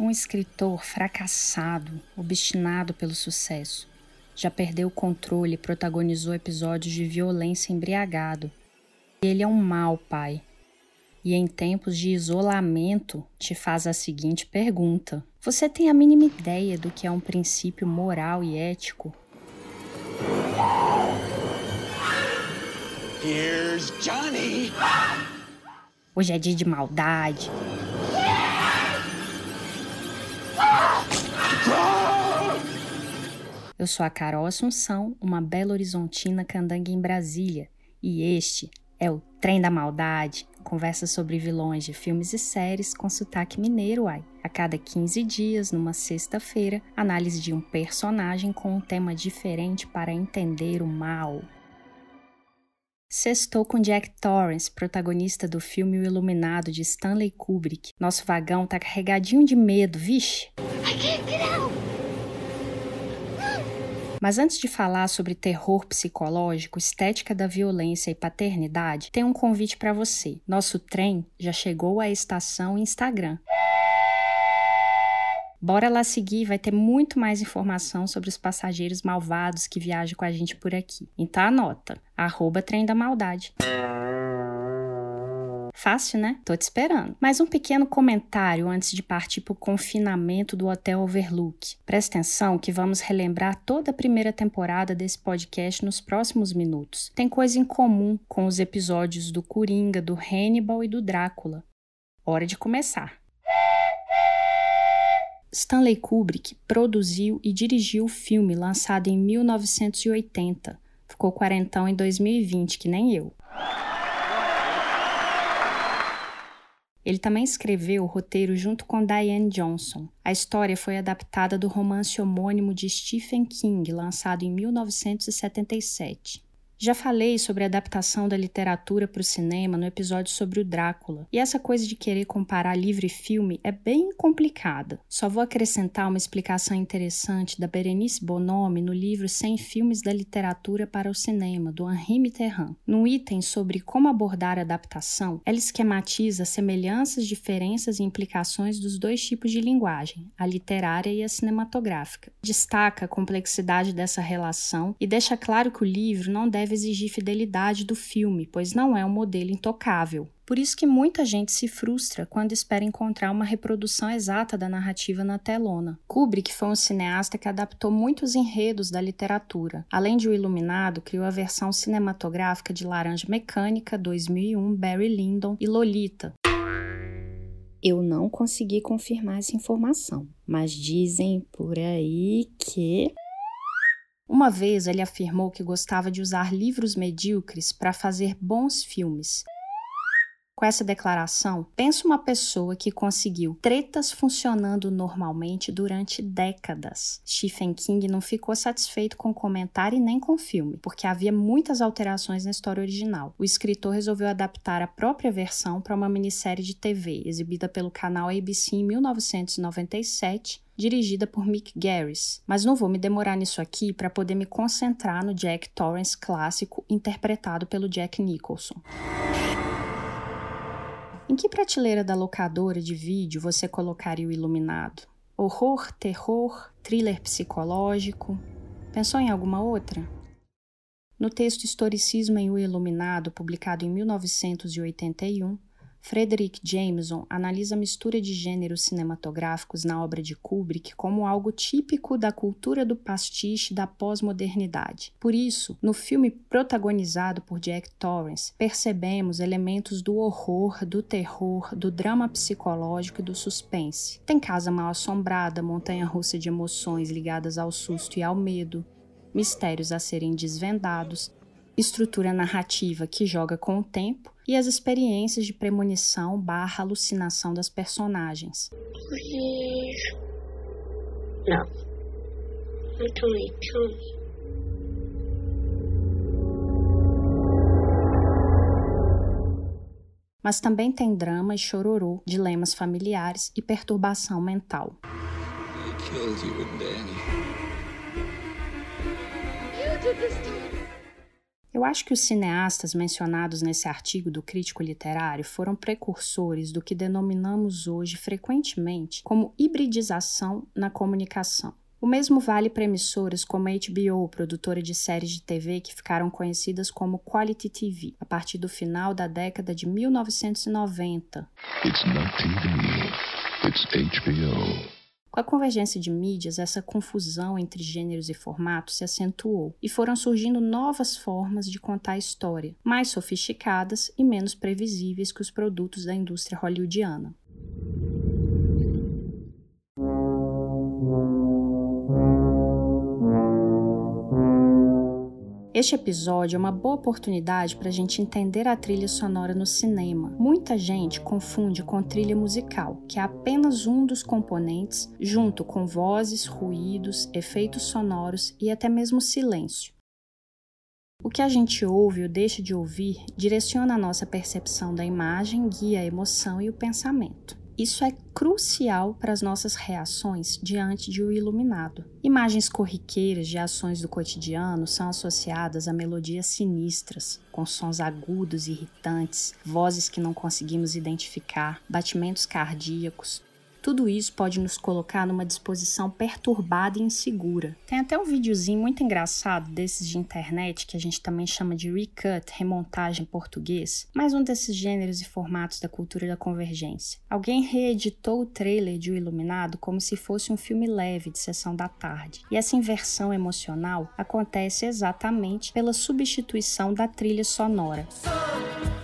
Um escritor fracassado, obstinado pelo sucesso. Já perdeu o controle e protagonizou episódios de violência embriagado. Ele é um mau pai. E em tempos de isolamento, te faz a seguinte pergunta: Você tem a mínima ideia do que é um princípio moral e ético? Here's Johnny! Hoje é dia de maldade. Eu sou a Carol Assunção, uma bela horizontina candanga em Brasília, e este é o Trem da Maldade, conversa sobre vilões de filmes e séries com sotaque mineiro, ai. A cada 15 dias, numa sexta-feira, análise de um personagem com um tema diferente para entender o mal. Sextou com Jack Torrance, protagonista do filme O Iluminado de Stanley Kubrick. Nosso vagão tá carregadinho de medo, vixe! I can't. Mas antes de falar sobre terror psicológico, estética da violência e paternidade, tem um convite para você. Nosso trem já chegou à estação Instagram. Bora lá seguir, vai ter muito mais informação sobre os passageiros malvados que viajam com a gente por aqui. Então anota, arroba trem da maldade. Fácil, né? Tô te esperando. Mais um pequeno comentário antes de partir para o confinamento do Hotel Overlook. Presta atenção que vamos relembrar toda a primeira temporada desse podcast nos próximos minutos. Tem coisa em comum com os episódios do Coringa, do Hannibal e do Drácula. Hora de começar. Stanley Kubrick produziu e dirigiu o filme lançado em 1980. Ficou quarentão em 2020, que nem eu. Ele também escreveu o roteiro junto com Diane Johnson. A história foi adaptada do romance homônimo de Stephen King, lançado em 1977. Já falei sobre a adaptação da literatura para o cinema no episódio sobre o Drácula, e essa coisa de querer comparar livro e filme é bem complicada. Só vou acrescentar uma explicação interessante da Berenice Bonomi no livro 100 Filmes da Literatura para o Cinema, do Henri Mitterrand. No item sobre como abordar a adaptação, ela esquematiza semelhanças, diferenças e implicações dos dois tipos de linguagem, a literária e a cinematográfica. Destaca a complexidade dessa relação e deixa claro que o livro não deve deve exigir fidelidade do filme, pois não é um modelo intocável. Por isso que muita gente se frustra quando espera encontrar uma reprodução exata da narrativa na telona. Kubrick foi um cineasta que adaptou muitos enredos da literatura. Além de O Iluminado, criou a versão cinematográfica de Laranja Mecânica, 2001, Barry Lyndon e Lolita. Eu não consegui confirmar essa informação, mas dizem por aí que uma vez ele afirmou que gostava de usar livros medíocres para fazer bons filmes. Com essa declaração, pensa uma pessoa que conseguiu tretas funcionando normalmente durante décadas. Stephen King não ficou satisfeito com o comentário e nem com o filme, porque havia muitas alterações na história original. O escritor resolveu adaptar a própria versão para uma minissérie de TV, exibida pelo canal ABC em 1997 dirigida por Mick Garris, mas não vou me demorar nisso aqui para poder me concentrar no Jack Torrance clássico interpretado pelo Jack Nicholson. Em que prateleira da locadora de vídeo você colocaria o Iluminado? Horror, terror, thriller psicológico? Pensou em alguma outra? No texto Historicismo em O Iluminado, publicado em 1981, Frederick Jameson analisa a mistura de gêneros cinematográficos na obra de Kubrick como algo típico da cultura do pastiche da pós-modernidade. Por isso, no filme protagonizado por Jack Torrance, percebemos elementos do horror, do terror, do drama psicológico e do suspense. Tem casa mal assombrada, montanha-russa de emoções ligadas ao susto e ao medo, mistérios a serem desvendados, estrutura narrativa que joga com o tempo e as experiências de premonição barra alucinação das personagens. No. Tony, Tony. Mas também tem drama e chororô, dilemas familiares e perturbação mental. I killed you and Danny. You did this to Eu acho que os cineastas mencionados nesse artigo do crítico literário foram precursores do que denominamos hoje frequentemente como hibridização na comunicação. O mesmo vale para emissoras como a HBO, produtora de séries de TV que ficaram conhecidas como Quality TV, a partir do final da década de 1990. It's not TV, it's HBO. Com a convergência de mídias, essa confusão entre gêneros e formatos se acentuou e foram surgindo novas formas de contar a história, mais sofisticadas e menos previsíveis que os produtos da indústria hollywoodiana. Este episódio é uma boa oportunidade para a gente entender a trilha sonora no cinema. Muita gente confunde com trilha musical, que é apenas um dos componentes, junto com vozes, ruídos, efeitos sonoros e até mesmo silêncio. O que a gente ouve ou deixa de ouvir direciona a nossa percepção da imagem, guia a emoção e o pensamento. Isso é crucial para as nossas reações diante de o um iluminado. Imagens corriqueiras de ações do cotidiano são associadas a melodias sinistras, com sons agudos e irritantes, vozes que não conseguimos identificar, batimentos cardíacos, tudo isso pode nos colocar numa disposição perturbada e insegura. Tem até um videozinho muito engraçado desses de internet que a gente também chama de recut, remontagem em português, mais um desses gêneros e formatos da cultura da convergência. Alguém reeditou o trailer de O Iluminado como se fosse um filme leve de sessão da tarde. E essa inversão emocional acontece exatamente pela substituição da trilha sonora. Shiny.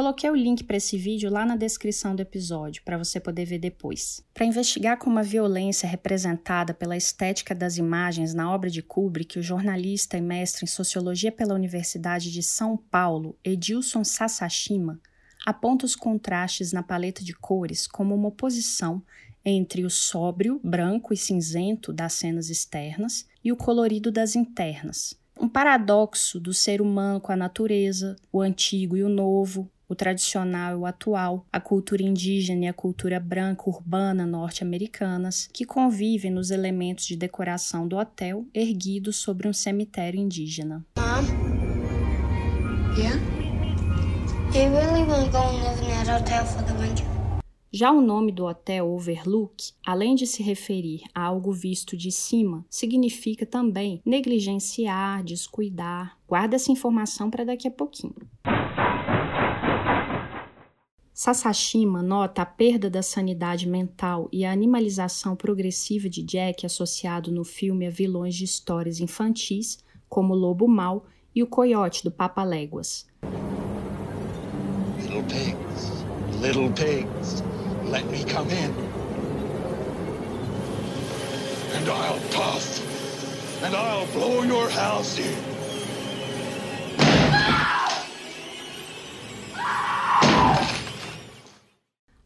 Coloquei o link para esse vídeo lá na descrição do episódio para você poder ver depois. Para investigar como a violência é representada pela estética das imagens na obra de Kubrick, o jornalista e mestre em sociologia pela Universidade de São Paulo, Edilson Sasashima, aponta os contrastes na paleta de cores como uma oposição entre o sóbrio, branco e cinzento das cenas externas e o colorido das internas, um paradoxo do ser humano com a natureza, o antigo e o novo, o tradicional e o atual, a cultura indígena e a cultura branca urbana norte-americanas, que convivem nos elementos de decoração do hotel erguidos sobre um cemitério indígena. Mom? Yeah? You really want to go and live in that hotel for the winter? Já o nome do hotel Overlook, além de se referir a algo visto de cima, significa também negligenciar, descuidar. Guarda essa informação para daqui a pouquinho. Sasashima nota a perda da sanidade mental e a animalização progressiva de Jack associado no filme a vilões de histórias infantis, como o Lobo Mal e o Coiote do Papa Léguas. Little pigs, little pigs. let me come in. And I'll puff, and I'll blow your house in.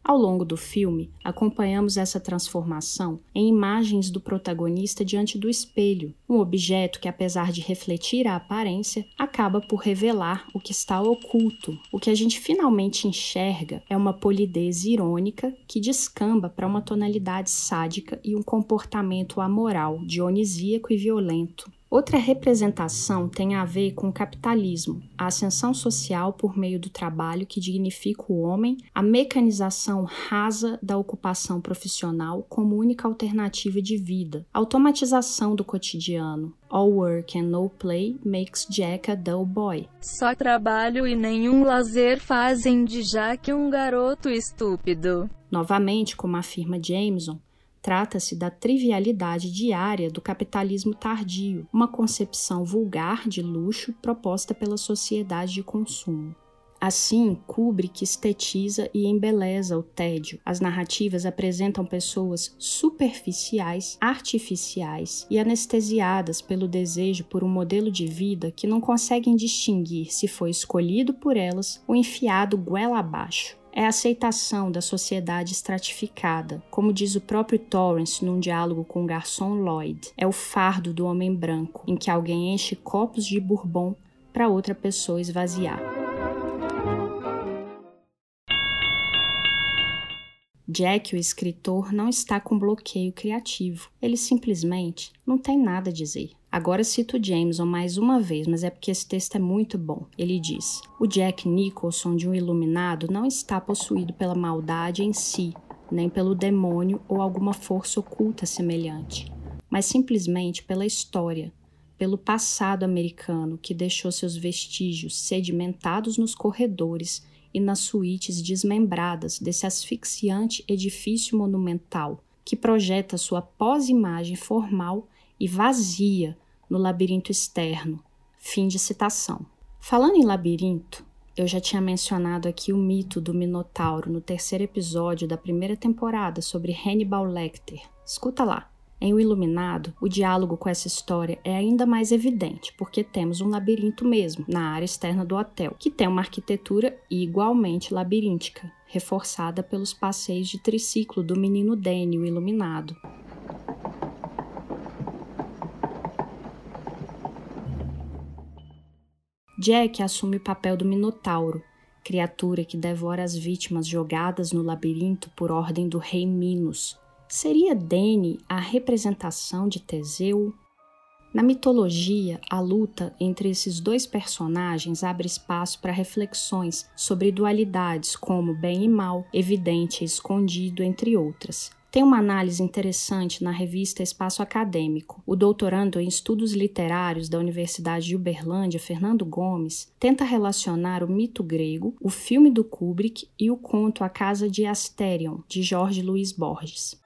Ao longo do filme, acompanhamos essa transformação em imagens do protagonista diante do espelho, um objeto que, apesar de refletir a aparência, acaba por revelar o que está oculto. O que a gente finalmente enxerga é uma polidez irônica que descamba para uma tonalidade sádica e um comportamento amoral, dionisíaco e violento. Outra representação tem a ver com o capitalismo, a ascensão social por meio do trabalho que dignifica o homem, a mecanização rasa da ocupação profissional como única alternativa de vida, automatização do cotidiano. All work and no play makes Jack a dull boy. Só trabalho e nenhum lazer fazem de Jack um garoto estúpido. Novamente, como afirma Jameson, Trata-se da trivialidade diária do capitalismo tardio, uma concepção vulgar de luxo proposta pela sociedade de consumo. Assim, Kubrick estetiza e embeleza o tédio. As narrativas apresentam pessoas superficiais, artificiais e anestesiadas pelo desejo por um modelo de vida que não conseguem distinguir se foi escolhido por elas ou enfiado goela abaixo é a aceitação da sociedade estratificada. Como diz o próprio Torrance num diálogo com o garçom Lloyd, é o fardo do homem branco, em que alguém enche copos de bourbon para outra pessoa esvaziar. Jack, o escritor, não está com bloqueio criativo. Ele simplesmente não tem nada a dizer. Agora cito Jameson mais uma vez, mas é porque esse texto é muito bom. Ele diz: O Jack Nicholson de um iluminado não está possuído pela maldade em si, nem pelo demônio ou alguma força oculta semelhante, mas simplesmente pela história, pelo passado americano que deixou seus vestígios sedimentados nos corredores e nas suítes desmembradas desse asfixiante edifício monumental que projeta sua pós-imagem formal e vazia no labirinto externo. Fim de citação. Falando em labirinto, eu já tinha mencionado aqui o mito do Minotauro no terceiro episódio da primeira temporada sobre Hannibal Lecter. Escuta lá. Em O Iluminado, o diálogo com essa história é ainda mais evidente, porque temos um labirinto mesmo, na área externa do hotel, que tem uma arquitetura igualmente labiríntica, reforçada pelos passeios de triciclo do menino Danny, o Iluminado. Jack assume o papel do Minotauro, criatura que devora as vítimas jogadas no labirinto por ordem do rei Minos. Seria Dene a representação de Teseu? Na mitologia, a luta entre esses dois personagens abre espaço para reflexões sobre dualidades como bem e mal, evidente e escondido, entre outras. Tem uma análise interessante na revista Espaço Acadêmico. O doutorando em estudos literários da Universidade de Uberlândia, Fernando Gomes, tenta relacionar o mito grego, o filme do Kubrick e o conto A Casa de Asterion, de Jorge Luiz Borges.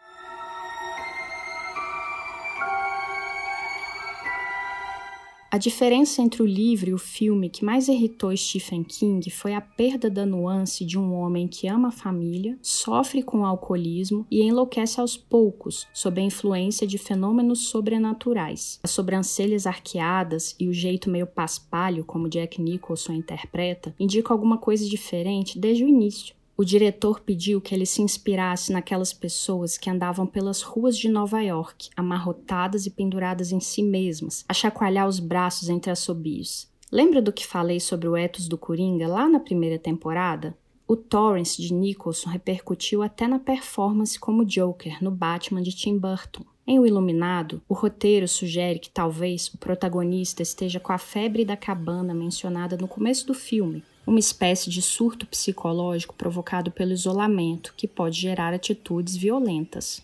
A diferença entre o livro e o filme que mais irritou Stephen King foi a perda da nuance de um homem que ama a família, sofre com o alcoolismo e enlouquece aos poucos sob a influência de fenômenos sobrenaturais. As sobrancelhas arqueadas e o jeito meio paspalho como Jack Nicholson interpreta indicam alguma coisa diferente desde o início. O diretor pediu que ele se inspirasse naquelas pessoas que andavam pelas ruas de Nova York, amarrotadas e penduradas em si mesmas, a chacoalhar os braços entre assobios. Lembra do que falei sobre o ethos do Coringa lá na primeira temporada? O Torrance de Nicholson repercutiu até na performance como Joker no Batman de Tim Burton. Em O Iluminado, o roteiro sugere que talvez o protagonista esteja com a febre da cabana mencionada no começo do filme, uma espécie de surto psicológico provocado pelo isolamento que pode gerar atitudes violentas.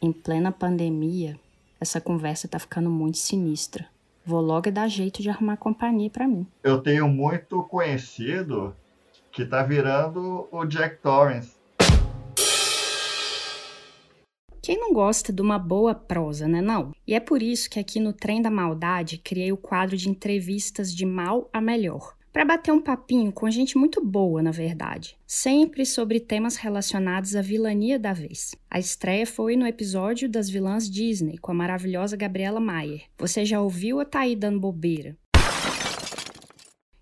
Em plena pandemia, essa conversa tá ficando muito sinistra. Vou logo dar jeito de arrumar companhia para mim. Eu tenho muito conhecido que tá virando o Jack Torrance. Quem não gosta de uma boa prosa, né não? E é por isso que aqui no Trem da Maldade criei o quadro de entrevistas de mal a melhor para bater um papinho com gente muito boa, na verdade, sempre sobre temas relacionados à vilania da vez. A estreia foi no episódio das vilãs Disney com a maravilhosa Gabriela Maier. Você já ouviu ou tá aí dando bobeira?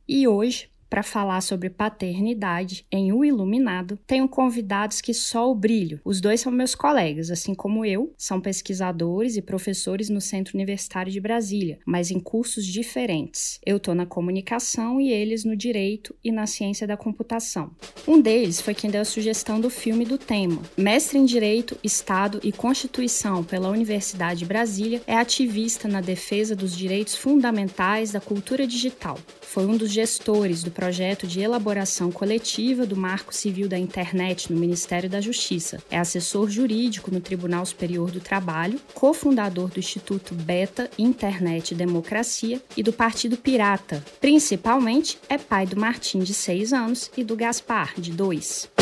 E hoje para falar sobre paternidade em O Iluminado, tenho convidados que só o brilho. Os dois são meus colegas, assim como eu, são pesquisadores e professores no Centro Universitário de Brasília, mas em cursos diferentes. Eu estou na comunicação e eles no direito e na ciência da computação. Um deles foi quem deu a sugestão do filme do tema. Mestre em Direito, Estado e Constituição pela Universidade de Brasília, é ativista na defesa dos direitos fundamentais da cultura digital. Foi um dos gestores do projeto de elaboração coletiva do Marco Civil da Internet no Ministério da Justiça. É assessor jurídico no Tribunal Superior do Trabalho, cofundador do Instituto Beta Internet e Democracia e do Partido Pirata. Principalmente, é pai do Martim, de 6 anos, e do Gaspar, de 2.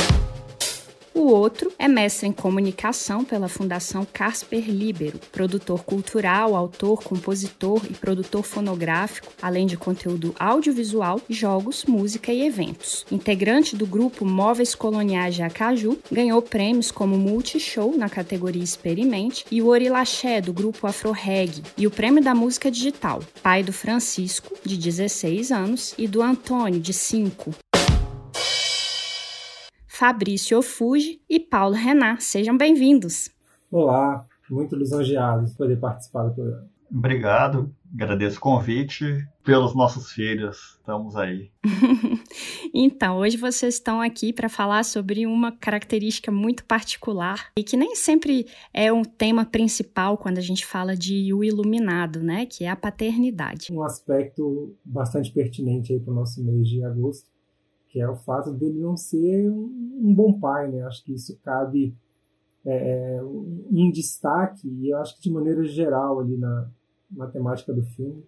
O outro é mestre em comunicação pela Fundação Casper Libero, produtor cultural, autor, compositor e produtor fonográfico, além de conteúdo audiovisual, jogos, música e eventos. Integrante do grupo Móveis Coloniais de Acaju, ganhou prêmios como Multishow na categoria Experimente e o Orilaxé do grupo Afro Reg e o Prêmio da Música Digital. Pai do Francisco, de 16 anos, e do Antônio, de 5. Fabrício Ofuji e Paulo Renan. Sejam bem-vindos. Olá, muito lisonjeado de poder participar do programa. Obrigado. Agradeço o convite pelos nossos filhos. Estamos aí. então, hoje vocês estão aqui para falar sobre uma característica muito particular e que nem sempre é um tema principal quando a gente fala de o iluminado, né? Que é a paternidade. Um aspecto bastante pertinente aí para o nosso mês de agosto, que é o fato dele não ser um bom pai, né? Acho que isso cabe é, um destaque e eu acho que de maneira geral ali na na temática do filme,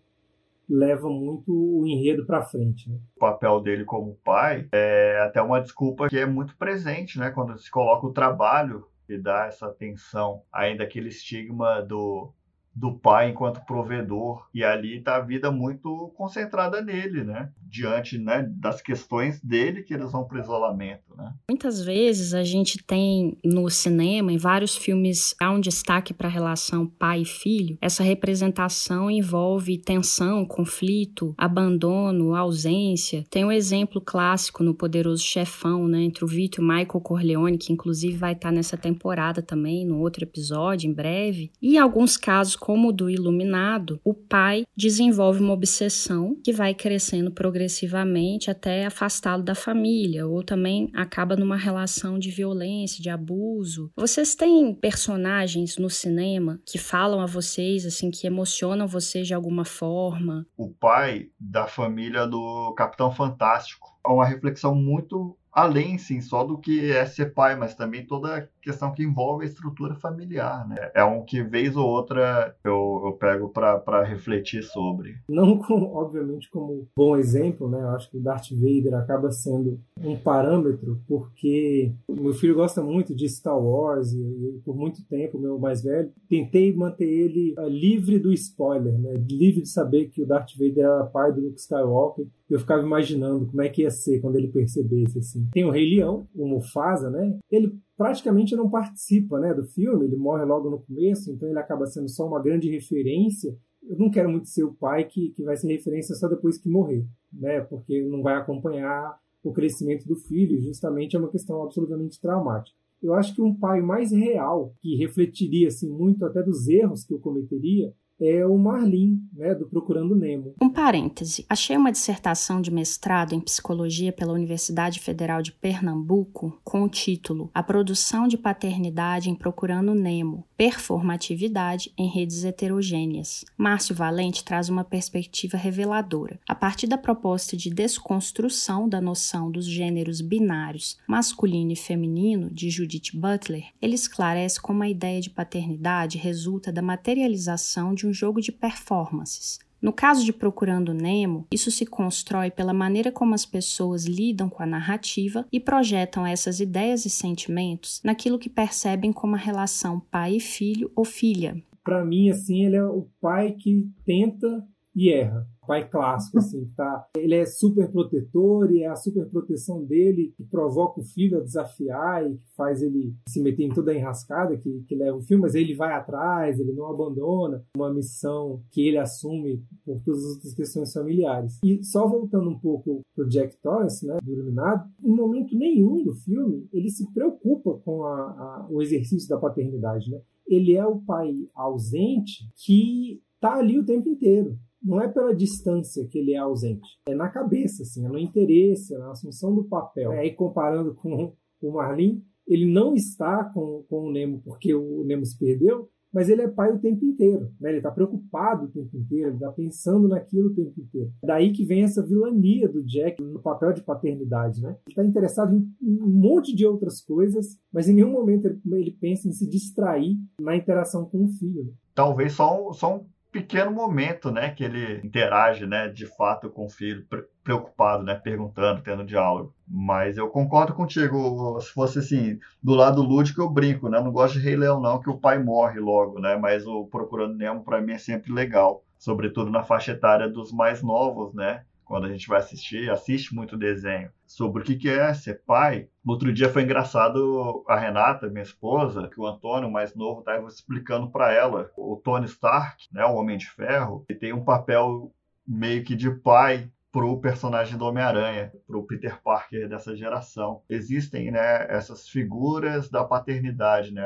leva muito o enredo para frente. Né? O papel dele como pai é até uma desculpa que é muito presente, né? Quando se coloca o trabalho e dá essa atenção, ainda aquele estigma do do pai enquanto provedor e ali está a vida muito concentrada nele, né? Diante né, das questões dele que eles vão para isolamento, né? Muitas vezes a gente tem no cinema, em vários filmes, há um destaque para a relação pai e filho. Essa representação envolve tensão, conflito, abandono, ausência. Tem um exemplo clássico no Poderoso Chefão, né? Entre o Vito e o Michael Corleone, que inclusive vai estar nessa temporada também, no outro episódio, em breve. E alguns casos como o do iluminado, o pai desenvolve uma obsessão que vai crescendo progressivamente até afastá-lo da família, ou também acaba numa relação de violência, de abuso. Vocês têm personagens no cinema que falam a vocês, assim, que emocionam vocês de alguma forma? O pai da família do Capitão Fantástico. É uma reflexão muito além, sim, só do que é ser pai, mas também toda questão que envolve a estrutura familiar, né? É um que, vez ou outra, eu, eu pego para refletir sobre. Não, com, obviamente, como bom exemplo, né? Eu acho que o Darth Vader acaba sendo um parâmetro, porque meu filho gosta muito de Star Wars e, e por muito tempo, meu mais velho, tentei manter ele uh, livre do spoiler, né? Livre de saber que o Darth Vader era pai do Luke Skywalker. Eu ficava imaginando como é que ia ser quando ele percebesse, assim. Tem o Rei Leão, o Mufasa, né? Ele praticamente não participa, né, do filme, ele morre logo no começo, então ele acaba sendo só uma grande referência. Eu não quero muito ser o pai que, que vai ser referência só depois que morrer, né? Porque não vai acompanhar o crescimento do filho, justamente é uma questão absolutamente traumática. Eu acho que um pai mais real, que refletiria assim muito até dos erros que eu cometeria, é o Marlin, né, do Procurando Nemo. Um parêntese. Achei uma dissertação de mestrado em psicologia pela Universidade Federal de Pernambuco com o título A produção de paternidade em Procurando Nemo: Performatividade em redes heterogêneas. Márcio Valente traz uma perspectiva reveladora. A partir da proposta de desconstrução da noção dos gêneros binários masculino e feminino de Judith Butler, ele esclarece como a ideia de paternidade resulta da materialização de um jogo de performances. No caso de Procurando Nemo, isso se constrói pela maneira como as pessoas lidam com a narrativa e projetam essas ideias e sentimentos naquilo que percebem como a relação pai e filho ou filha. Para mim, assim, ele é o pai que tenta e erra pai clássico, assim, tá? Ele é super protetor e é a super proteção dele que provoca o filho a desafiar e que faz ele se meter em toda a enrascada que, que leva o filme, mas ele vai atrás, ele não abandona uma missão que ele assume por todas as outras questões familiares. E só voltando um pouco pro Jack Torrance, né, do Iluminado, em momento nenhum do filme ele se preocupa com a, a, o exercício da paternidade, né? Ele é o pai ausente que tá ali o tempo inteiro não é pela distância que ele é ausente, é na cabeça, assim, é no interesse, é na assunção do papel. Aí comparando com o Marlin, ele não está com, com o Nemo porque o Nemo se perdeu, mas ele é pai o tempo inteiro, né? Ele está preocupado o tempo inteiro, ele está pensando naquilo o tempo inteiro. Daí que vem essa vilania do Jack no papel de paternidade, né? Ele está interessado em um monte de outras coisas, mas em nenhum momento ele, ele pensa em se distrair na interação com o filho. Né? Talvez só, só um pequeno momento, né, que ele interage, né, de fato com o filho, preocupado, né, perguntando, tendo diálogo. Mas eu concordo contigo, se fosse assim, do lado lúdico eu brinco, né, eu não gosto de Rei Leão não, que o pai morre logo, né, mas o Procurando Nemo para mim é sempre legal, sobretudo na faixa etária dos mais novos, né, quando a gente vai assistir, assiste muito desenho sobre o que é ser pai. Outro dia foi engraçado a Renata, minha esposa, que o Antônio, mais novo, estava explicando para ela. O Tony Stark, né, o Homem de Ferro, ele tem um papel meio que de pai para o personagem do Homem-Aranha, para o Peter Parker dessa geração. Existem né, essas figuras da paternidade, né?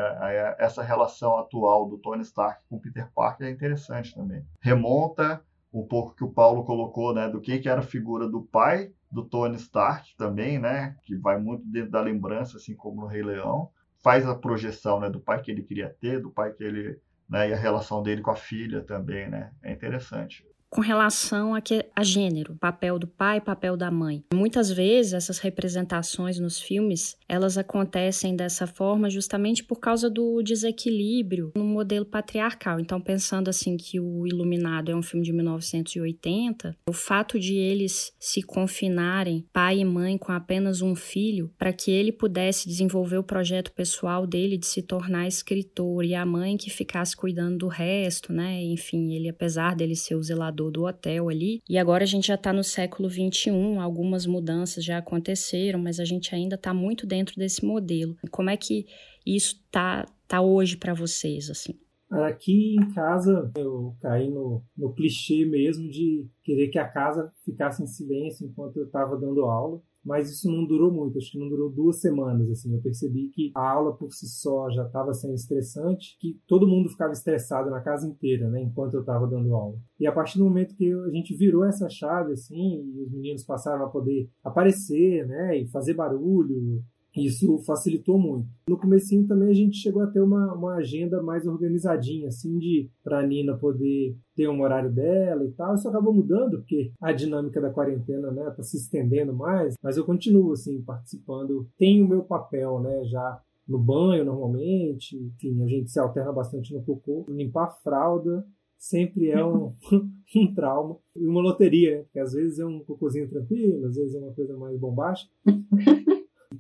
essa relação atual do Tony Stark com Peter Parker é interessante também. Remonta um pouco que o Paulo colocou, né, do que, que era a figura do pai do Tony Stark também, né, que vai muito dentro da lembrança, assim como no Rei Leão, faz a projeção, né, do pai que ele queria ter, do pai que ele, né, e a relação dele com a filha também, né, é interessante com relação a, que, a gênero, papel do pai, papel da mãe. Muitas vezes essas representações nos filmes, elas acontecem dessa forma justamente por causa do desequilíbrio no modelo patriarcal. Então, pensando assim que o Iluminado é um filme de 1980, o fato de eles se confinarem, pai e mãe com apenas um filho, para que ele pudesse desenvolver o projeto pessoal dele de se tornar escritor e a mãe que ficasse cuidando do resto, né? Enfim, ele apesar dele ser o zelador do hotel ali. E agora a gente já está no século 21, algumas mudanças já aconteceram, mas a gente ainda está muito dentro desse modelo. Como é que isso tá, tá hoje para vocês, assim? Aqui em casa eu caí no, no clichê mesmo de querer que a casa ficasse em silêncio enquanto eu estava dando aula mas isso não durou muito, acho que não durou duas semanas, assim, eu percebi que a aula por si só já estava sendo estressante, que todo mundo ficava estressado na casa inteira, né, enquanto eu estava dando aula. E a partir do momento que a gente virou essa chave, assim, e os meninos passaram a poder aparecer, né, e fazer barulho, isso facilitou muito. No comecinho também a gente chegou a ter uma, uma agenda mais organizadinha, assim, de para a Nina poder ter um horário dela e tal. Isso acabou mudando, porque a dinâmica da quarentena, né, tá se estendendo mais, mas eu continuo, assim, participando. Tenho o meu papel, né, já no banho normalmente, enfim, a gente se alterna bastante no cocô. Limpar a fralda sempre é um, um trauma. E uma loteria, né? Porque às vezes é um cocôzinho tranquilo, às vezes é uma coisa mais bombástica.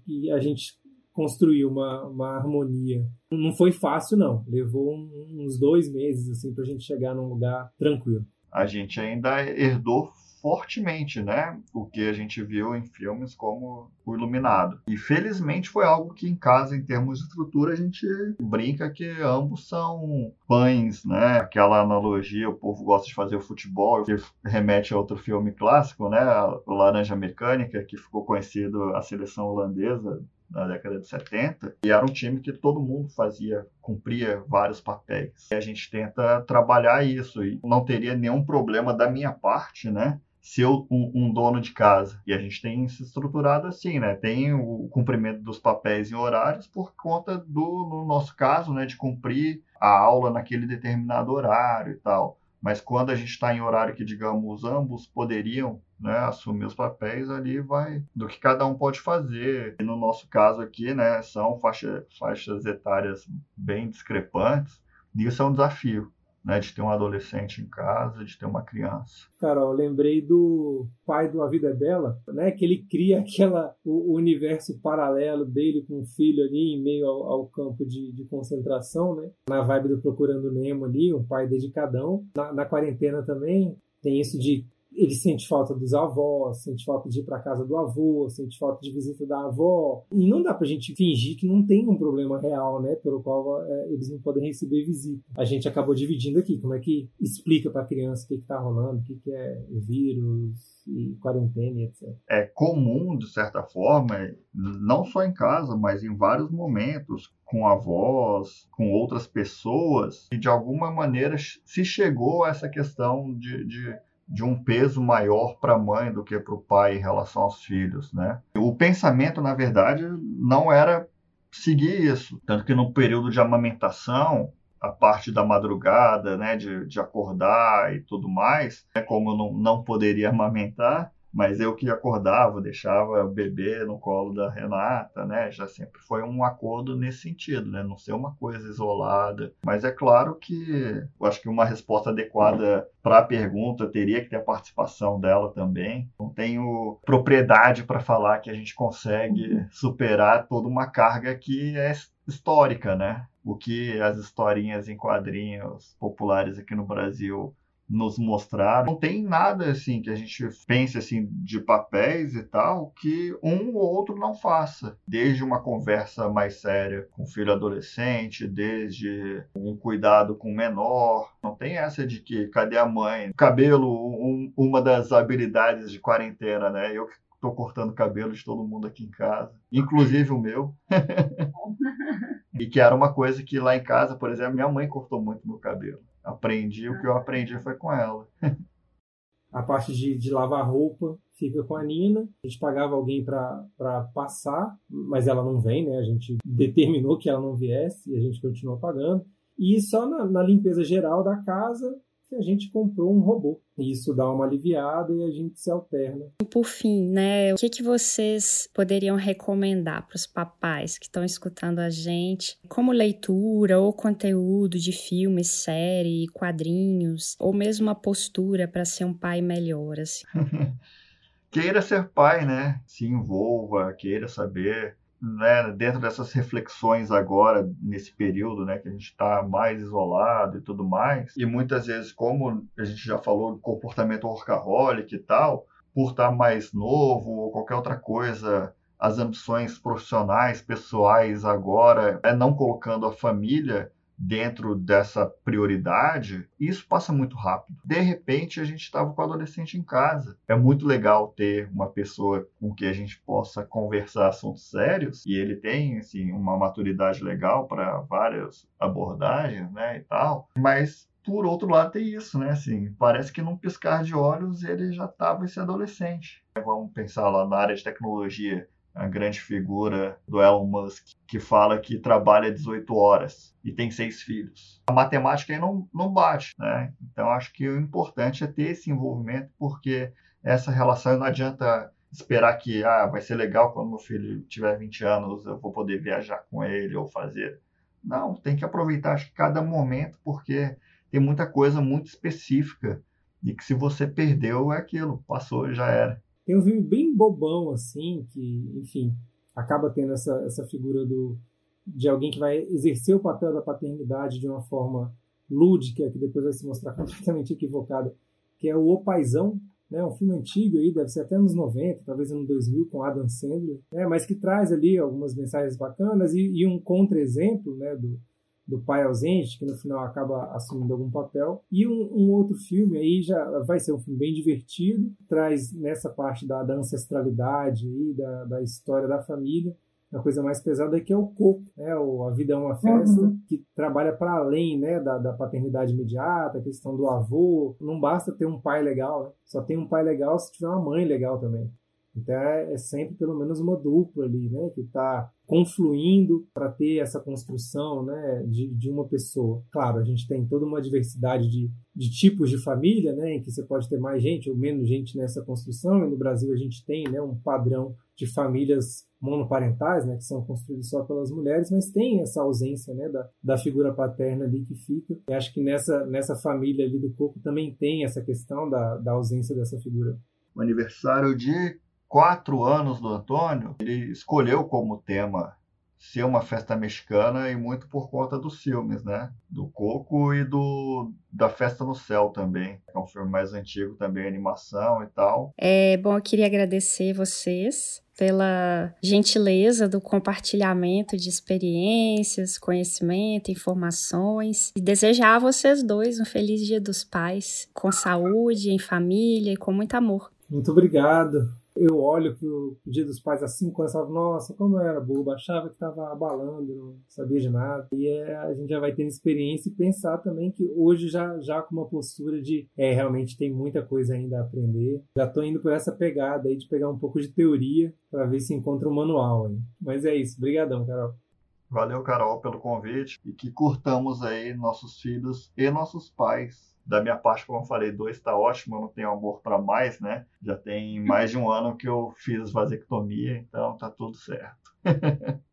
e a gente construiu uma, uma harmonia. Não foi fácil, não. Levou uns dois meses assim a gente chegar num lugar tranquilo. A gente ainda herdou fortemente, né? O que a gente viu em filmes como O Iluminado. E felizmente foi algo que em casa, em termos de estrutura, a gente brinca que ambos são pães, né? Aquela analogia, o povo gosta de fazer o futebol, que remete a outro filme clássico, né? O Laranja Mecânica, que ficou conhecido a seleção holandesa na década de 70, e era um time que todo mundo fazia, cumpria vários papéis. E a gente tenta trabalhar isso, e não teria nenhum problema da minha parte, né? Ser um, um, dono de casa. E a gente tem se estruturado assim, né? Tem o cumprimento dos papéis e horários por conta do, no nosso caso, né, de cumprir a aula naquele determinado horário e tal. Mas quando a gente está em horário que, digamos, ambos poderiam né, assumir os papéis, ali vai do que cada um pode fazer. E no nosso caso aqui, né, são faixa, faixas etárias bem discrepantes, e isso é um desafio né, de ter um adolescente em casa, de ter uma criança. Carol, lembrei do pai do A Vida é Bela, né, que ele cria aquela o, o universo paralelo dele com o filho ali em meio ao, ao campo de, de, concentração, né, na vibe do Procurando Nemo ali, um pai dedicadão. Na, na quarentena também tem isso de ele sente falta dos avós, sente falta de ir para casa do avô, sente falta de visita da avó. E não dá para a gente fingir que não tem um problema real, né, pelo qual é, eles não podem receber visita. A gente acabou dividindo aqui, como é que explica para a criança o que está rolando, o que, que é vírus e quarentena, etc. É comum, de certa forma, não só em casa, mas em vários momentos, com avós, com outras pessoas, e de alguma maneira se chegou a essa questão de, de de um peso maior para a mãe do que para o pai em relação aos filhos, né? O pensamento, na verdade, não era seguir isso, tanto que no período de amamentação, a parte da madrugada, né, de, de acordar e tudo mais, né, como eu não, não poderia amamentar, mas eu que acordava, deixava o bebê no colo da Renata, né? Já sempre foi um acordo nesse sentido, né? Não ser uma coisa isolada. Mas é claro que eu acho que uma resposta adequada para a pergunta teria que ter a participação dela também. Não tenho propriedade para falar que a gente consegue superar toda uma carga que é histórica, né? O que as historinhas em quadrinhos populares aqui no Brasil nos mostraram. Não tem nada assim que a gente pense assim de papéis e tal que um ou outro não faça. Desde uma conversa mais séria com o filho adolescente, desde um cuidado com o menor. Não tem essa de que cadê a mãe? Cabelo, um, uma das habilidades de quarentena, né? Eu tô cortando cabelo de todo mundo aqui em casa, inclusive o meu. e que era uma coisa que lá em casa, por exemplo, minha mãe cortou muito meu cabelo aprendi, o que eu aprendi foi com ela. a parte de, de lavar roupa fica com a Nina. A gente pagava alguém para passar, mas ela não vem, né? A gente determinou que ela não viesse e a gente continuou pagando. E só na, na limpeza geral da casa que a gente comprou um robô. Isso dá uma aliviada e a gente se alterna. Por fim, né, o que, que vocês poderiam recomendar para os papais que estão escutando a gente, como leitura ou conteúdo de filmes, série, quadrinhos, ou mesmo uma postura para ser um pai melhor? Assim? queira ser pai, né? Se envolva, queira saber né, dentro dessas reflexões agora, nesse período né, que a gente está mais isolado e tudo mais, e muitas vezes, como a gente já falou, comportamento workaholic e tal, por estar tá mais novo ou qualquer outra coisa, as ambições profissionais, pessoais agora, é não colocando a família dentro dessa prioridade, isso passa muito rápido. De repente, a gente estava com o adolescente em casa. É muito legal ter uma pessoa com que a gente possa conversar assuntos sérios e ele tem assim uma maturidade legal para várias abordagens, né, e tal. Mas por outro lado tem isso, né? Assim, parece que num piscar de olhos ele já estava esse adolescente. Vamos pensar lá na área de tecnologia a grande figura do Elon Musk, que fala que trabalha 18 horas e tem seis filhos. A matemática aí não, não bate, né? Então acho que o importante é ter esse envolvimento, porque essa relação não adianta esperar que ah, vai ser legal quando meu filho tiver 20 anos, eu vou poder viajar com ele ou fazer. Não, tem que aproveitar acho cada momento, porque tem muita coisa muito específica e que se você perdeu é aquilo, passou, já era. Tem um filme bem bobão, assim, que, enfim, acaba tendo essa, essa figura do, de alguém que vai exercer o papel da paternidade de uma forma lúdica, que depois vai se mostrar completamente equivocada, que é o O Paizão, né, um filme antigo aí, deve ser até nos 90, talvez no 2000, com Adam Sandler, né, mas que traz ali algumas mensagens bacanas e, e um contra-exemplo né, do, do pai ausente, que no final acaba assumindo algum papel. E um, um, outro filme aí já vai ser um filme bem divertido, traz nessa parte da, da ancestralidade e da, da história da família. A coisa mais pesada é que é o Coco, né? o A Vida é uma Festa, uhum. que trabalha para além né? da, da paternidade imediata, a questão do avô. Não basta ter um pai legal, né? só tem um pai legal se tiver uma mãe legal também. Então é, é sempre pelo menos uma dupla ali, né, que está confluindo para ter essa construção, né, de, de uma pessoa. Claro, a gente tem toda uma diversidade de, de tipos de família, né, em que você pode ter mais gente ou menos gente nessa construção. E no Brasil a gente tem, né, um padrão de famílias monoparentais, né, que são construídas só pelas mulheres, mas tem essa ausência, né, da, da figura paterna ali que fica. E acho que nessa nessa família ali do corpo também tem essa questão da, da ausência dessa figura. O aniversário de quatro anos do Antônio, ele escolheu como tema ser uma festa mexicana e muito por conta dos filmes, né? Do Coco e do da Festa no Céu também. É um filme mais antigo também, animação e tal. É bom, eu queria agradecer vocês pela gentileza do compartilhamento de experiências, conhecimento, informações e desejar a vocês dois um feliz Dia dos Pais, com saúde, em família e com muito amor. Muito obrigado eu olho que o Dia dos Pais há cinco anos nossa, como eu era bobo, achava que estava abalando, não sabia de nada. E é, a gente já vai tendo experiência e pensar também que hoje já, já com uma postura de, é, realmente tem muita coisa ainda a aprender. Já estou indo por essa pegada aí de pegar um pouco de teoria para ver se encontra um manual aí. Mas é isso, brigadão, Carol. Valeu, Carol, pelo convite e que curtamos aí nossos filhos e nossos pais da minha parte, como eu falei, dois está ótimo, eu não tenho amor para mais, né? Já tem mais de um ano que eu fiz vasectomia, então tá tudo certo.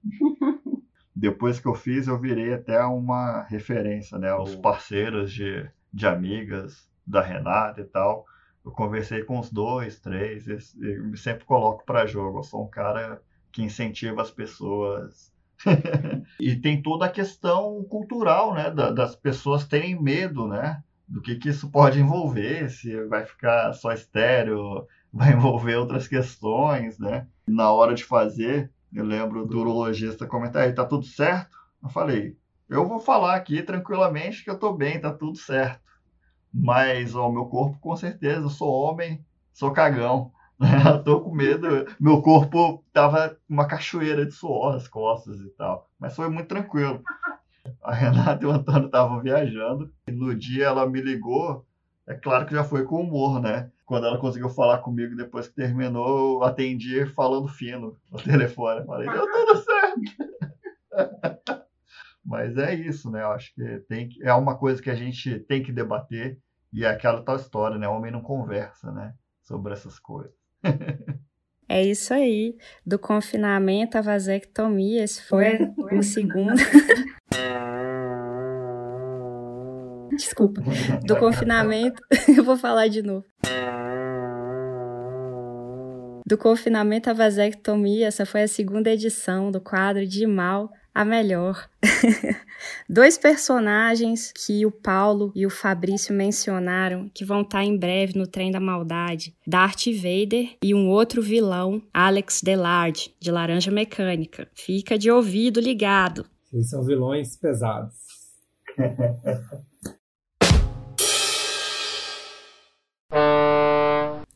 Depois que eu fiz, eu virei até uma referência, né? Os parceiros de, de amigas da Renata e tal. Eu conversei com os dois, três, e sempre coloco para jogo. Eu sou um cara que incentiva as pessoas e tem toda a questão cultural, né, das pessoas terem medo, né, do que, que isso pode envolver, se vai ficar só estéreo, vai envolver outras questões, né? Na hora de fazer, eu lembro do urologista comentar, tá tudo certo? Eu falei, eu vou falar aqui tranquilamente que eu tô bem, tá tudo certo. Mas o meu corpo, com certeza, eu sou homem, sou cagão. Né? tô com medo. Meu corpo tava uma cachoeira de suor nas costas e tal. Mas foi muito tranquilo. A Renata e o Antônio estavam viajando. E no dia ela me ligou. É claro que já foi com humor, né? Quando ela conseguiu falar comigo depois que terminou, eu atendi falando fino no telefone. falei, deu tudo certo. Mas é isso, né? Eu acho que tem, é uma coisa que a gente tem que debater. E é aquela tal história, né? O homem não conversa, né? Sobre essas coisas. É isso aí. Do confinamento à vasectomia, esse foi o segundo. Desculpa. Do confinamento. Eu vou falar de novo. Do confinamento à vasectomia, essa foi a segunda edição do quadro de Mal a melhor. Dois personagens que o Paulo e o Fabrício mencionaram que vão estar em breve no Trem da Maldade: Darth Vader e um outro vilão, Alex Delard, de Laranja Mecânica. Fica de ouvido ligado. Eles são vilões pesados.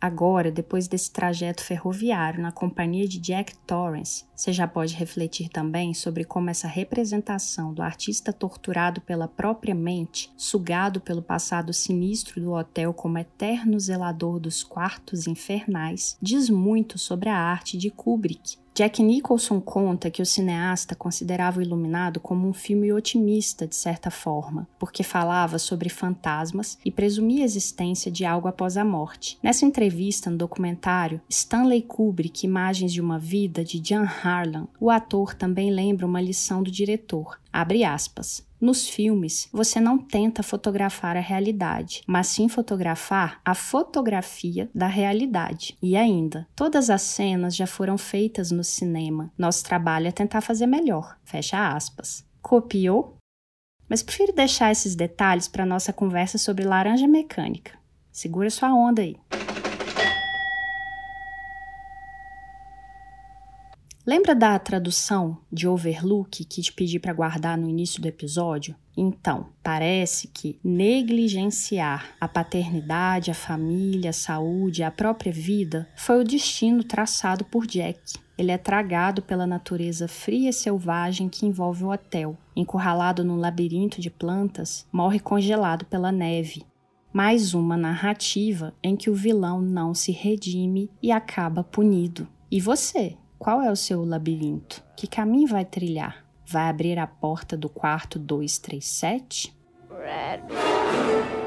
Agora, depois desse trajeto ferroviário na companhia de Jack Torrance, você já pode refletir também sobre como essa representação do artista torturado pela própria mente, sugado pelo passado sinistro do hotel como eterno zelador dos quartos infernais, diz muito sobre a arte de Kubrick, Jack Nicholson conta que o cineasta considerava o Iluminado como um filme otimista, de certa forma, porque falava sobre fantasmas e presumia a existência de algo após a morte. Nessa entrevista no documentário Stanley Kubrick Imagens de uma Vida, de Jan Harlan, o ator também lembra uma lição do diretor. Abre aspas. Nos filmes, você não tenta fotografar a realidade, mas sim fotografar a fotografia da realidade. E ainda, todas as cenas já foram feitas no cinema. Nosso trabalho é tentar fazer melhor. Fecha aspas. Copiou? Mas prefiro deixar esses detalhes para nossa conversa sobre laranja mecânica. Segura sua onda aí. Lembra da tradução de Overlook que te pedi para guardar no início do episódio? Então, parece que negligenciar a paternidade, a família, a saúde, a própria vida foi o destino traçado por Jack. Ele é tragado pela natureza fria e selvagem que envolve o hotel. Encurralado num labirinto de plantas, morre congelado pela neve. Mais uma narrativa em que o vilão não se redime e acaba punido. E você? Qual é o seu labirinto? Que caminho vai trilhar? Vai abrir a porta do quarto 237? Red rum.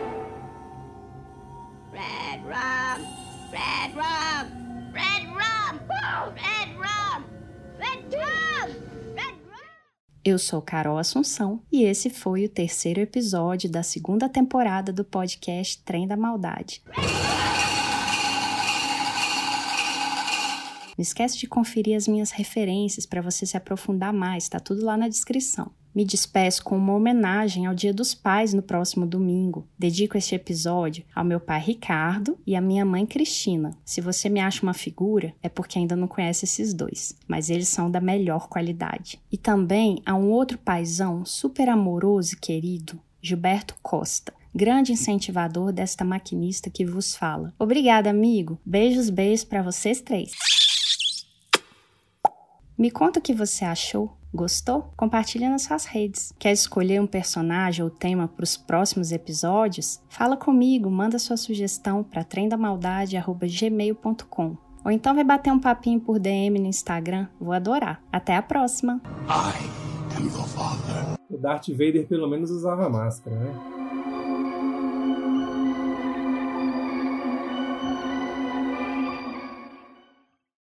Red rum. Red rum. Red rum. Red rum. Red rum. Red. Eu sou Carol Assunção e esse foi o terceiro episódio da segunda temporada do podcast Trem da Maldade. Não esquece de conferir as minhas referências para você se aprofundar mais, tá tudo lá na descrição. Me despeço com uma homenagem ao Dia dos Pais no próximo domingo. Dedico este episódio ao meu pai Ricardo e à minha mãe Cristina. Se você me acha uma figura, é porque ainda não conhece esses dois, mas eles são da melhor qualidade. E também a um outro paizão super amoroso e querido, Gilberto Costa grande incentivador desta maquinista que vos fala. Obrigada, amigo. Beijos, beijos para vocês três. Me conta o que você achou. Gostou? Compartilha nas suas redes. Quer escolher um personagem ou tema para os próximos episódios? Fala comigo, manda sua sugestão para trendamaldade@gmail.com. Ou então vai bater um papinho por DM no Instagram. Vou adorar. Até a próxima. I am your father. O Darth Vader pelo menos usava máscara, né?